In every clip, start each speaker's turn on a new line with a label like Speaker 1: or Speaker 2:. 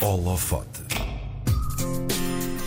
Speaker 1: Holofote.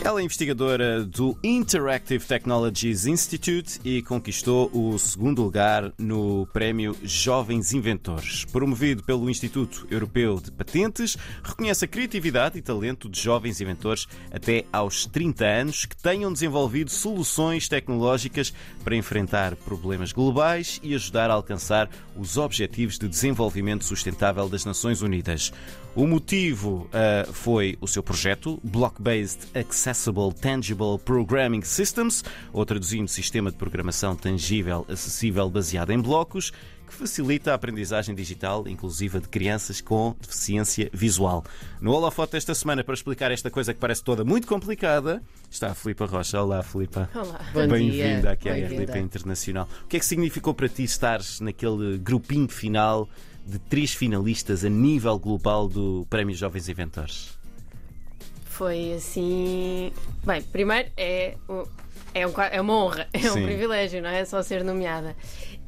Speaker 2: Ela é investigadora do Interactive Technologies Institute e conquistou o segundo lugar no Prémio Jovens Inventores. Promovido pelo Instituto Europeu de Patentes, reconhece a criatividade e talento de jovens inventores até aos 30 anos que tenham desenvolvido soluções tecnológicas para enfrentar problemas globais e ajudar a alcançar os Objetivos de Desenvolvimento Sustentável das Nações Unidas. O motivo uh, foi o seu projeto Block-Based Accessible Tangible Programming Systems, ou traduzindo Sistema de Programação Tangível Acessível baseado em blocos, que facilita a aprendizagem digital inclusiva de crianças com deficiência visual. No Holofote esta semana, para explicar esta coisa que parece toda muito complicada, está a Filipa Rocha. Olá, Filipa.
Speaker 3: Olá.
Speaker 2: Bem-vinda aqui à. RDP Internacional. O que é que significou para ti estar naquele grupinho final de três finalistas a nível global do Prémio Jovens Inventores?
Speaker 3: Foi assim. Bem, primeiro é, é, um é uma honra, é
Speaker 2: Sim.
Speaker 3: um privilégio, não é? Só ser nomeada.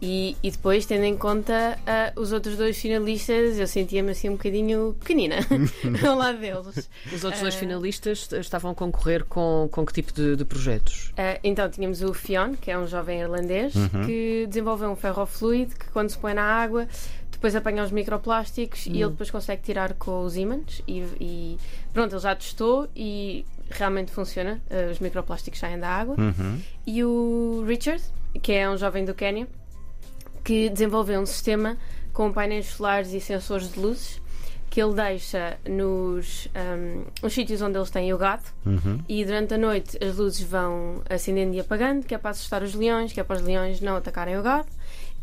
Speaker 3: E, e depois, tendo em conta ah, os outros dois finalistas, eu sentia-me assim um bocadinho pequenina ao lado deles.
Speaker 4: Os outros dois
Speaker 3: Ah.
Speaker 4: finalistas estavam a concorrer com, com que tipo de, de projetos?
Speaker 3: Ah, então tínhamos o Fionn, que é um jovem irlandês, que desenvolveu um ferrofluido que quando se põe na água depois apanha os microplásticos e ele depois consegue tirar com os ímãs e, e pronto, ele já testou e realmente funciona, ah, os microplásticos saem da água.
Speaker 2: Uhum.
Speaker 3: E o Richard, que é um jovem do Quênia, que desenvolveu um sistema com painéis solares e sensores de luzes que ele deixa nos, ahm, nos sítios onde eles têm o gado
Speaker 2: Uhum.
Speaker 3: e durante a noite as luzes vão acendendo e apagando, que é para assustar os leões, que é para os leões não atacarem o gado.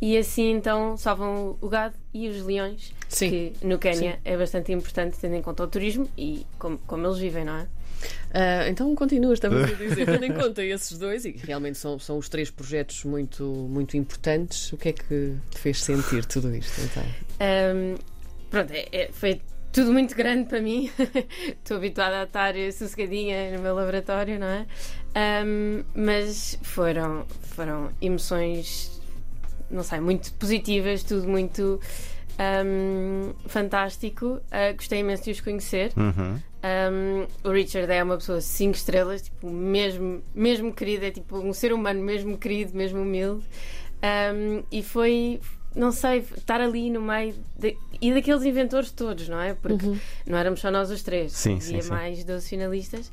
Speaker 3: E assim então salvam o gado e os leões,
Speaker 4: Sim.
Speaker 3: que no Quênia é bastante importante tendo em conta o turismo e como, como eles vivem, não é?
Speaker 4: Ah, então continuas, estava a dizer, tendo em conta esses dois, e realmente são, são os três projetos muito, muito importantes, o que é que te fez sentir tudo isto? Então?
Speaker 3: Ahm, pronto, é- é- foi tudo muito grande para mim. Estou habituada a estar sossegadinha no meu laboratório, não é? Ahm, mas foram, foram emoções, não sei, muito positivas, tudo muito ahm, fantástico. Ah, gostei imenso de os conhecer.
Speaker 2: Uhum.
Speaker 3: Um, o Richard é uma pessoa 5 estrelas, tipo, mesmo, mesmo querido, é tipo um ser humano mesmo querido, mesmo humilde. Um, e foi, não sei, estar ali no meio de- e daqueles inventores todos, não é? Porque não éramos só nós os três,
Speaker 2: Sim,
Speaker 3: havia
Speaker 2: sim.
Speaker 3: mais 12 finalistas.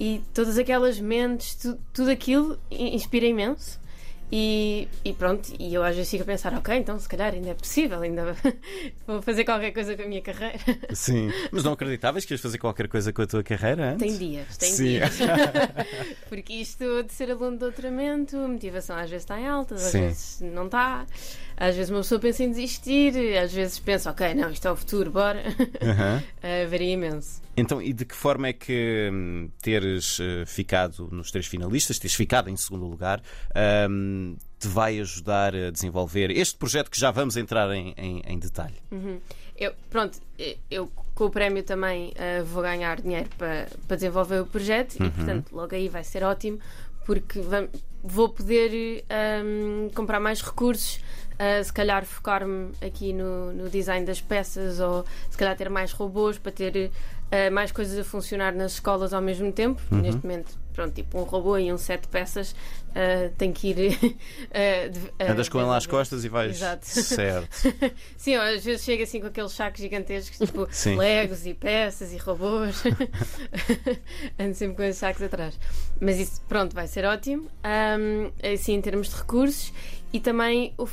Speaker 3: E todas aquelas mentes, tu- tudo aquilo inspira imenso. E, e pronto, e eu às vezes fico a pensar, ok, então se calhar ainda é possível, ainda vou fazer qualquer coisa com a minha carreira.
Speaker 2: Sim. Mas não acreditavas que ias fazer qualquer coisa com a tua carreira antes?
Speaker 3: Tem dias, tem
Speaker 2: Sim.
Speaker 3: dias. Porque isto de ser aluno de doutoramento, a motivação às vezes está em alta, às
Speaker 2: Sim.
Speaker 3: vezes não está. Às vezes uma pessoa pensa em desistir, às vezes pensa, ok, não, isto é o futuro, bora.
Speaker 2: Aham.
Speaker 3: Uh, varia imenso.
Speaker 2: Então, e de que forma é que hum, teres eh, ficado nos três finalistas, teres ficado em segundo lugar, hum, te vai ajudar a desenvolver este projeto que já vamos entrar em, em- em detalhe?
Speaker 3: Uhum. Eu, pronto, eu com o prémio também uh, vou ganhar dinheiro para, para desenvolver o projeto
Speaker 2: Uhum.
Speaker 3: e, portanto, logo aí vai ser ótimo porque vou poder um, comprar mais recursos, uh, se calhar focar-me aqui no, no design das peças ou se calhar ter mais robôs para ter uh, mais coisas a funcionar nas escolas ao mesmo tempo.
Speaker 2: Uhum.
Speaker 3: Neste momento, pronto, tipo um robô e um set de peças uh, tem que ir. uh, de- uh,
Speaker 2: Andas com ele às costas e vais.
Speaker 3: Exato.
Speaker 2: Certo.
Speaker 3: Sim, às vezes chega assim com aqueles sacos gigantescos, tipo
Speaker 2: Sim.
Speaker 3: legos e peças e robôs. Ando sempre com esses sacos atrás. Mas isso, pronto, vai ser ótimo. Ahm, assim, em termos de recursos e também o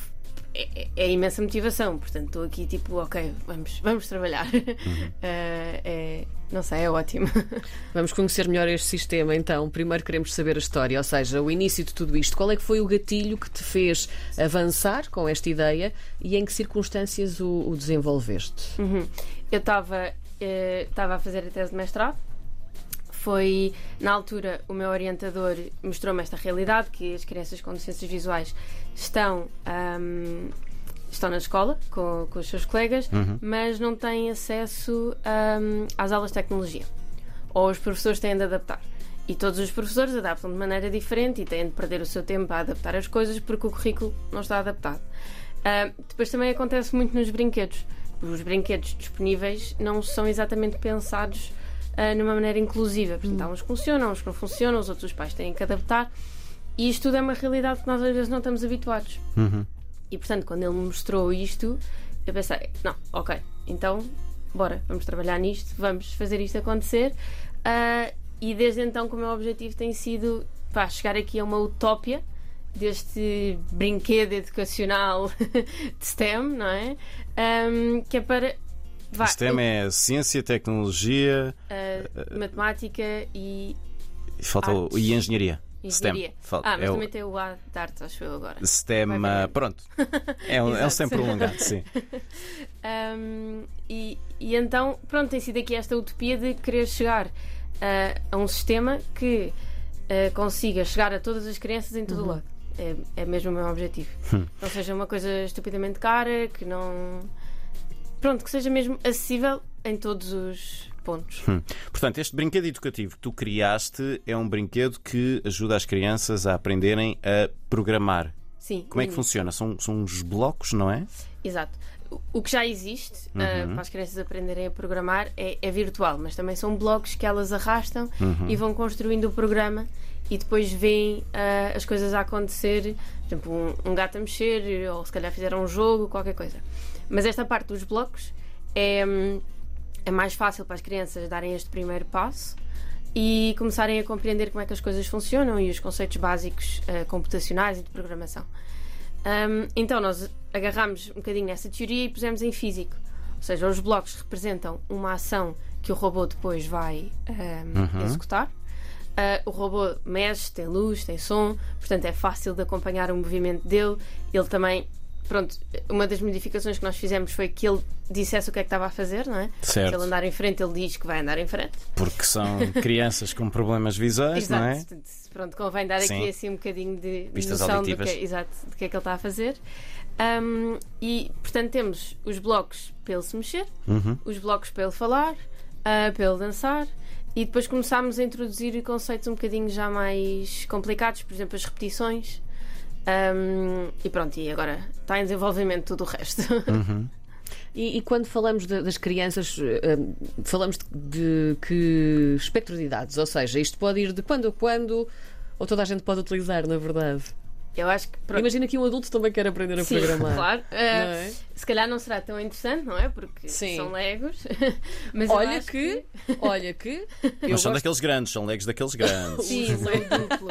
Speaker 3: é, é- é imensa motivação. Portanto, estou aqui tipo, ok, vamos, vamos trabalhar. Ah, é, não sei, é ótimo.
Speaker 4: Vamos conhecer melhor este sistema, então. Primeiro queremos saber a história, ou seja, o início de tudo isto. Qual é que foi o gatilho que te fez avançar com esta ideia e em que circunstâncias o, o desenvolveste?
Speaker 3: Uhum. Eu estava estava a fazer a tese de mestrado. Foi, na altura, o meu orientador mostrou-me esta realidade, que as crianças com deficiências visuais estão, ahm, estão na escola com, com os seus colegas, mas não têm acesso ahm, às aulas de tecnologia. Ou os professores têm de adaptar. E todos os professores adaptam de maneira diferente e têm de perder o seu tempo a adaptar as coisas porque o currículo não está adaptado. Ah, depois também acontece muito nos brinquedos. Os brinquedos disponíveis não são exatamente pensados uh, numa maneira inclusiva. Portanto, há uns que funcionam, uns que não funcionam, os outros os pais têm que adaptar. E isto tudo é uma realidade que nós às vezes não estamos habituados.
Speaker 2: Uhum.
Speaker 3: E portanto, quando ele me mostrou isto, eu pensei: não, ok, então bora, vamos trabalhar nisto, vamos fazer isto acontecer. Uh, e desde então, o meu objetivo tem sido pá, chegar aqui a uma utópia deste brinquedo educacional de STEM, não é? Um, que é para.
Speaker 2: Vá, STEM eu, é ciência, tecnologia,
Speaker 3: uh, matemática e.
Speaker 2: E, falta o, e engenharia.
Speaker 3: Engenharia. STEM.
Speaker 2: Falta,
Speaker 3: ah, mas
Speaker 2: é
Speaker 3: também o... tem o A de artes, acho eu agora.
Speaker 2: STEM, pronto. É um, é um STEM prolongado, sim.
Speaker 3: um, e, e então, pronto, tem sido aqui esta utopia de querer chegar uh, a um sistema que uh, consiga chegar a todas as crianças em todo o uhum. lado. É, é mesmo o meu objetivo. Hum. Não seja uma coisa estupidamente cara, que não. Pronto, que seja mesmo acessível em todos os pontos.
Speaker 2: Hum. Portanto, este brinquedo educativo que tu criaste é um brinquedo que ajuda as crianças a aprenderem a programar.
Speaker 3: Sim.
Speaker 2: Como é que funciona? São, são uns blocos, não é?
Speaker 3: Exato. O que já existe uhum. uh, para as crianças aprenderem a programar é, é, virtual, mas também são blocos que elas arrastam uhum. e vão construindo o programa e depois veem uh, as coisas a acontecer, por exemplo, um, um, gato a mexer, ou se calhar fizeram um jogo, qualquer coisa. Mas esta parte dos blocos é, hum, é mais fácil para as crianças darem este primeiro passo e começarem a compreender como é que as coisas funcionam e os conceitos básicos uh, computacionais e de programação. Um, então nós agarramos um bocadinho nessa teoria e pusemos em físico. Ou seja, os blocos representam uma ação que o robô depois vai um, uhum. executar. Uh, o robô mexe, tem luz, tem som, portanto é fácil de acompanhar o movimento dele. Ele também pronto, uma das modificações que nós fizemos foi que ele dissesse o que é que estava a fazer, não é?
Speaker 2: Certo.
Speaker 3: Se ele andar em frente, ele diz que vai andar em frente.
Speaker 2: Porque são crianças com problemas visuais,
Speaker 3: não
Speaker 2: é?
Speaker 3: Pronto, convém dar
Speaker 2: Sim.
Speaker 3: aqui assim um bocadinho de
Speaker 2: Pistas
Speaker 3: noção
Speaker 2: auditivas.
Speaker 3: do que, exato, do que é que ele está a fazer. Um, e, portanto, temos os blocos para ele se mexer,
Speaker 2: uhum.
Speaker 3: os blocos para ele falar, uh, para ele dançar. E depois começámos a introduzir conceitos um bocadinho já mais complicados, por exemplo, as repetições. Um, e pronto, e agora está em desenvolvimento tudo o resto.
Speaker 2: Uhum.
Speaker 4: E, e, quando falamos de, das crianças, uh, falamos de, de, que espectro de idades? Ou seja, isto pode ir de quando a quando, ou toda a gente pode utilizar, na verdade?
Speaker 3: Eu acho que.
Speaker 4: Pronto. Imagina que um adulto também quer aprender a
Speaker 3: Sim,
Speaker 4: programar.
Speaker 3: Claro. Uh, é? Se calhar não será tão interessante, não é? Porque Sim. são legos. Mas
Speaker 4: olha que, que, Olha que.
Speaker 2: Mas são gosto... daqueles grandes, são legos daqueles grandes.
Speaker 3: Sim, são duplo.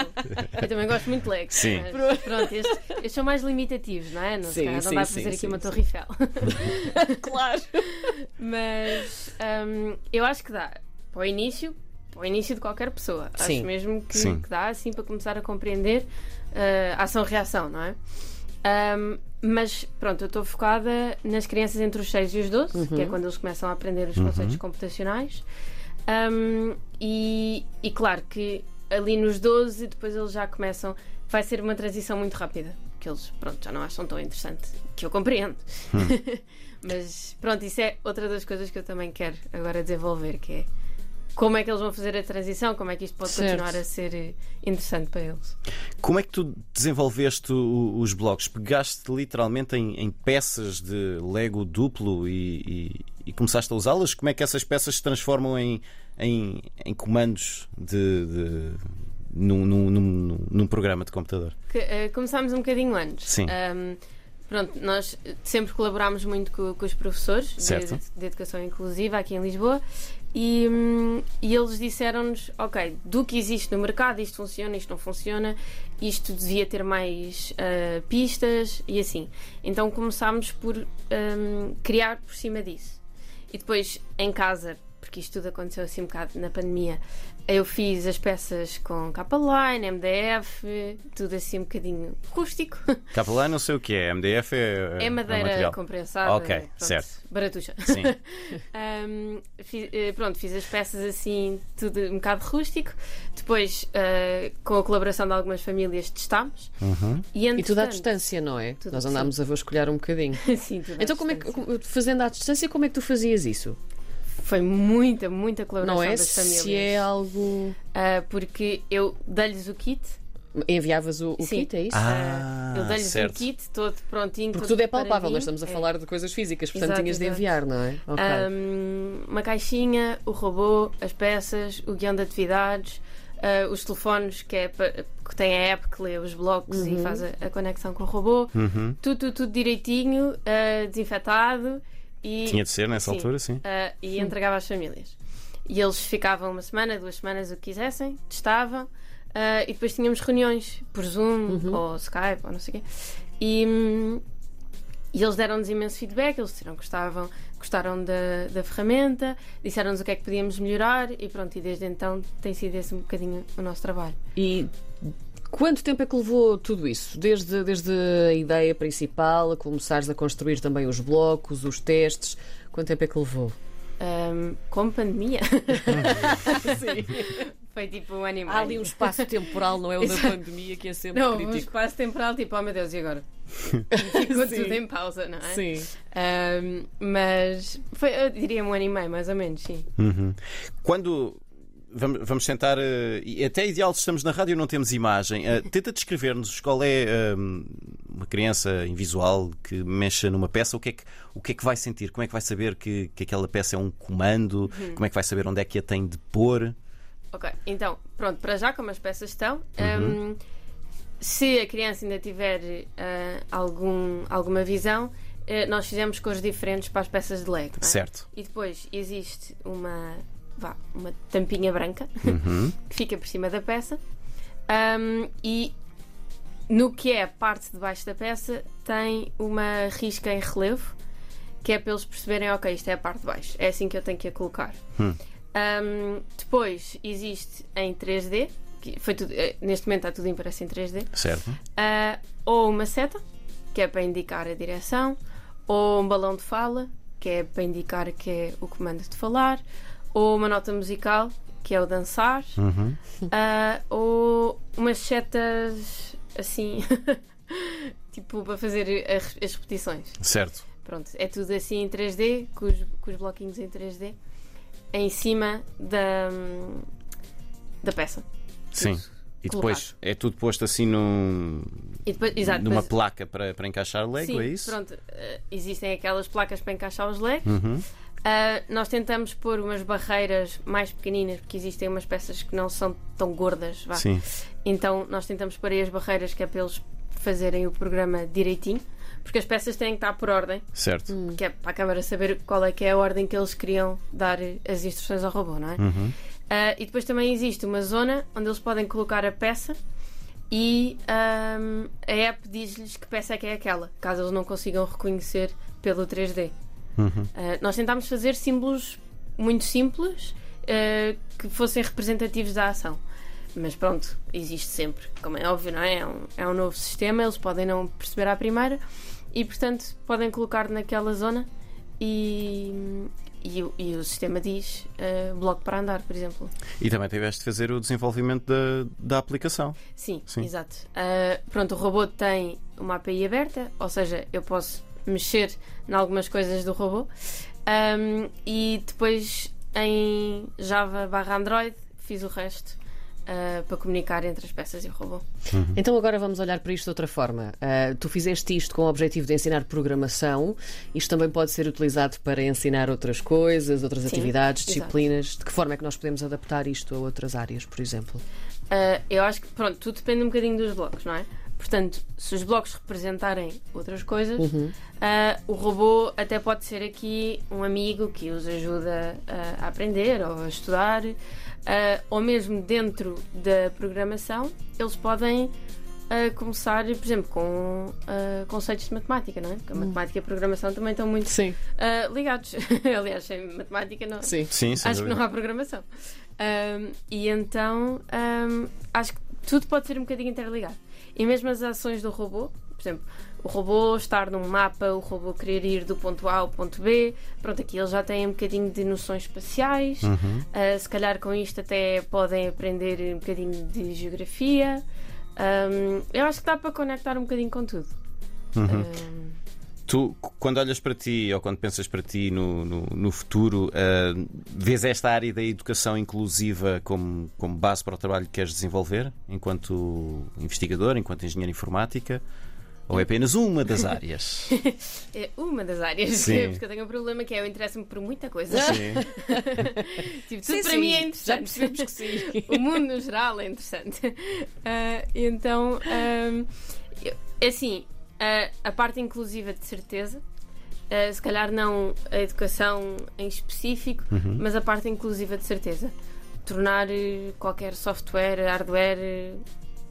Speaker 3: Eu também gosto muito de legos.
Speaker 2: Sim.
Speaker 3: Mas, pronto, estes, estes, são mais limitativos, não é? Não, sim, não sim, dá para fazer sim, aqui uma Torre Eiffel.
Speaker 4: claro.
Speaker 3: Mas um, eu acho que dá. Para o início, para o início de qualquer pessoa. Acho mesmo que, que dá assim para começar a compreender uh, ação-reação, não é? Um, mas pronto, eu estou focada nas crianças entre os 6 e os 12, uhum. que é quando eles começam a aprender os conceitos uhum. computacionais. Um, e, e, claro que ali nos 12 depois eles já começam. Vai ser uma transição muito rápida, que eles pronto, já não acham tão interessante, que eu compreendo. Uhum. mas pronto, isso é outra das coisas que eu também quero agora desenvolver, que é como é que eles vão fazer a transição, como é que isto pode certo. continuar a ser eh, interessante para eles.
Speaker 2: Como é que tu desenvolveste os blocos? Pegaste literalmente em, em peças de Lego duplo e, e, e começaste a usá-las? Como é que essas peças se transformam em, em, em comandos de, de num, num, num, num, programa de computador?
Speaker 3: Que, uh, começámos um bocadinho antes.
Speaker 2: Sim.
Speaker 3: Um, pronto, nós sempre colaborámos muito com, com os professores de, de, educação inclusiva aqui em Lisboa e, hum, e eles disseram-nos: ok, do que existe no mercado, isto funciona, isto não funciona, isto devia ter mais uh, pistas e assim. Então começámos por um, criar por cima disso. E depois em casa, porque isto tudo aconteceu assim um bocado na pandemia, eu fiz as peças com capa-line, MDF, tudo assim um bocadinho rústico.
Speaker 2: Capa-line não sei o que é, MDF é.
Speaker 3: É, é madeira
Speaker 2: é
Speaker 3: compensada.
Speaker 2: Ok,
Speaker 3: pronto,
Speaker 2: certo.
Speaker 3: Baratuxa.
Speaker 2: Sim.
Speaker 3: um, fiz, eh, pronto, fiz as peças assim, tudo um bocado rústico. Depois, uh, com a colaboração de algumas famílias, testámos.
Speaker 2: Uhum.
Speaker 4: E, e, tudo à distância, não é? Nós andámos a vasculhar um bocadinho.
Speaker 3: sim, tudo
Speaker 4: Então, como é que, fazendo à distância, como é que tu fazias isso?
Speaker 3: Foi muita, muita colaboração
Speaker 4: não é
Speaker 3: das famílias.
Speaker 4: Se é algo.
Speaker 3: Uh, porque eu dei-lhes o kit
Speaker 4: Enviavas o, o kit, é isso?
Speaker 2: Ah,
Speaker 3: eu dei-lhes
Speaker 2: certo.
Speaker 3: kit todo prontinho.
Speaker 4: Porque
Speaker 3: todo
Speaker 4: tudo é palpável, nós estamos a
Speaker 3: É.
Speaker 4: falar de coisas físicas, portanto
Speaker 3: Exato,
Speaker 4: tinhas de
Speaker 3: exato.
Speaker 4: enviar, não é? Ok.
Speaker 3: Um, uma caixinha, o robô, as peças, o guião de atividades, uh, os telefones, que, é que tem a app que lê os blocos
Speaker 4: Uhum.
Speaker 3: e faz a, a conexão com o robô.
Speaker 2: Uhum.
Speaker 3: Tudo, tudo, tudo direitinho, uh, desinfetado e,
Speaker 2: Tinha de ser nessa
Speaker 3: Sim.
Speaker 2: altura, sim.
Speaker 3: uh, e entregava às famílias. E eles ficavam uma semana, duas semanas, o que quisessem, testavam. uh, e depois tínhamos reuniões por Zoom ou Skype ou não sei o quê. E, hum, e eles deram-nos imenso feedback, eles disseram que gostavam, gostaram da, da ferramenta, disseram-nos o que é que podíamos melhorar e pronto, e desde então tem sido esse um bocadinho o nosso trabalho.
Speaker 4: E quanto tempo é que levou tudo isso? Desde, desde a ideia principal, a começares a construir também os blocos, os testes, quanto tempo é que levou?
Speaker 3: Um, com pandemia,
Speaker 4: Sim.
Speaker 3: foi tipo um ano e meio.
Speaker 4: Há ali um espaço temporal, não é o da pandemia, que é sempre
Speaker 3: Não, um
Speaker 4: crítico.
Speaker 3: espaço temporal tipo, oh meu Deus, e agora? Ficou
Speaker 4: Sim.
Speaker 3: tudo em pausa, não é?
Speaker 4: Sim.
Speaker 3: Um, mas foi, eu diria um ano e meio, mais ou menos, sim.
Speaker 2: Uhum. Quando. Vamos, vamos tentar. e até é ideal, se estamos na rádio e não temos imagem. eh, tenta descrever-nos qual é eh, uma criança invisual que mexa numa peça, o que, é que, o que é que vai sentir? Como é que vai saber que, que aquela peça é um comando?
Speaker 3: Uhum.
Speaker 2: Como é que vai saber onde é que a tem de pôr?
Speaker 3: Ok, então, pronto, para já como as peças estão, um, se a criança ainda tiver ah, algum, alguma visão, nós fizemos cores diferentes para as peças de Lego. é?
Speaker 2: Certo.
Speaker 3: E depois existe uma, vá, uma tampinha branca
Speaker 2: Uhum.
Speaker 3: que fica por cima da peça um, e no que é a parte de baixo da peça tem uma risca em relevo que é para eles perceberem, ok, isto é a parte de baixo, é assim que eu tenho que a colocar.
Speaker 2: Hum.
Speaker 3: Um, depois existe em 3D, que foi tudo, eh, neste momento está tudo impresso em 3D,
Speaker 2: Certo.
Speaker 3: ah, ou uma seta, que é para indicar a direção, ou um balão de fala, que é para indicar que é o comando de falar, ou uma nota musical, que é o dançar,
Speaker 2: Uhum.
Speaker 3: ah, ou umas setas assim, tipo para fazer as, as repetições.
Speaker 2: Certo.
Speaker 3: Pronto, é tudo assim em 3D, com os, com os bloquinhos em 3D, em cima da, da peça.
Speaker 2: Sim. E depois é tudo posto assim num,
Speaker 3: depois, exato,
Speaker 2: numa
Speaker 3: depois-
Speaker 2: placa para, para encaixar Lego,
Speaker 3: Sim,
Speaker 2: é isso?
Speaker 3: pronto. eh, existem aquelas placas para encaixar os legos.
Speaker 2: Uhum.
Speaker 3: Ah, nós tentamos pôr umas barreiras mais pequeninas, porque existem umas peças que não são tão gordas. vá.
Speaker 2: Sim.
Speaker 3: Então nós tentamos pôr aí as barreiras que é para eles fazerem o programa direitinho, porque as peças têm que estar por ordem,
Speaker 2: Certo.
Speaker 3: que é para a câmara saber qual é que é a ordem que eles queriam dar as instruções ao robô, não é?
Speaker 2: Uhum.
Speaker 3: Ah, e depois também existe uma zona onde eles podem colocar a peça e ahm, a app diz-lhes que peça é que é aquela, caso eles não consigam reconhecer pelo 3D.
Speaker 2: Uhum.
Speaker 3: Ah, nós tentámos fazer símbolos muito simples ah, que fossem representativos da ação. Mas pronto, existe sempre, como é óbvio, não é? É um, é um novo sistema, eles podem não perceber à primeira e, portanto, podem colocar naquela zona e, e, o- e o sistema diz ah, bloco para andar, por exemplo.
Speaker 2: E também tiveste de fazer o desenvolvimento da, da aplicação.
Speaker 3: Sim,
Speaker 2: Sim.
Speaker 3: exato. Ah, pronto, o robô tem uma API aberta, ou seja, eu posso mexer em algumas coisas do robô. Ahm, e depois em Java barra Android fiz o resto ah, para comunicar entre as peças e o robô.
Speaker 4: Então agora vamos olhar para isto de outra forma. Ah, tu fizeste isto com o objetivo de ensinar programação. Isto também pode ser utilizado para ensinar outras coisas, outras
Speaker 3: Sim,
Speaker 4: atividades,
Speaker 3: exato.
Speaker 4: disciplinas. De que forma é que nós podemos adaptar isto a outras áreas, por exemplo?
Speaker 3: Ah, eu acho que, pronto, tudo depende um bocadinho dos blocos, não é? Portanto, se os blocos representarem outras coisas, ah, o robô até pode ser aqui um amigo que os ajuda ah, a aprender ou a estudar, ah, ou mesmo dentro da programação, eles podem começar, por exemplo, com conceitos de matemática, não é? Porque a matemática e a programação também estão muito
Speaker 4: Sim.
Speaker 3: ligados. Aliás, sem matemática não,
Speaker 4: Sim.
Speaker 2: Sim,
Speaker 3: acho que não há programação. Ahm, e então ahm, acho que tudo pode ser um bocadinho interligado. E mesmo as ações do robô, por exemplo, o robô estar num mapa, o robô querer ir do ponto A ao ponto B, pronto, aqui eles já têm um bocadinho de noções espaciais.
Speaker 2: Uhum.
Speaker 3: Ah, se calhar com isto até podem aprender um bocadinho de geografia. Ahm, eu acho que dá para conectar um bocadinho com tudo.
Speaker 2: Uhum.
Speaker 3: Ahm,
Speaker 2: Tu, quando olhas para ti ou quando pensas para ti no, no, no futuro, uh, vês esta área da educação inclusiva como, como base para o trabalho que queres desenvolver enquanto investigador, enquanto engenheiro informática? Ou é apenas uma das áreas?
Speaker 3: é uma das áreas,
Speaker 2: Sim.
Speaker 3: porque eu tenho um problema que é eu interesso-me por muita coisa.
Speaker 2: Sim.
Speaker 3: tipo, tudo
Speaker 4: Sim,
Speaker 3: para
Speaker 4: sim,
Speaker 3: mim é
Speaker 4: Já
Speaker 3: interessante.
Speaker 4: percebemos que sim.
Speaker 3: o mundo no geral é interessante. Ah, então, ah, eu- assim, ah, a parte inclusiva de certeza. ah, se calhar não a educação em específico, mas a parte inclusiva de certeza. Tornar eh, qualquer software, hardware, eh,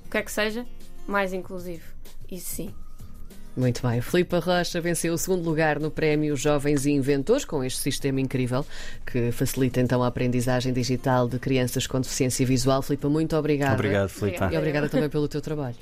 Speaker 3: o que é que seja, mais inclusivo. Isso sim.
Speaker 4: Muito bem. Filipe Rocha venceu o segundo lugar no Prémio Jovens e Inventores com este sistema incrível que facilita então a aprendizagem digital de crianças com deficiência visual. Filipe, muito obrigada.
Speaker 2: Obrigado, Filipe.
Speaker 4: E obrigada também pelo teu trabalho.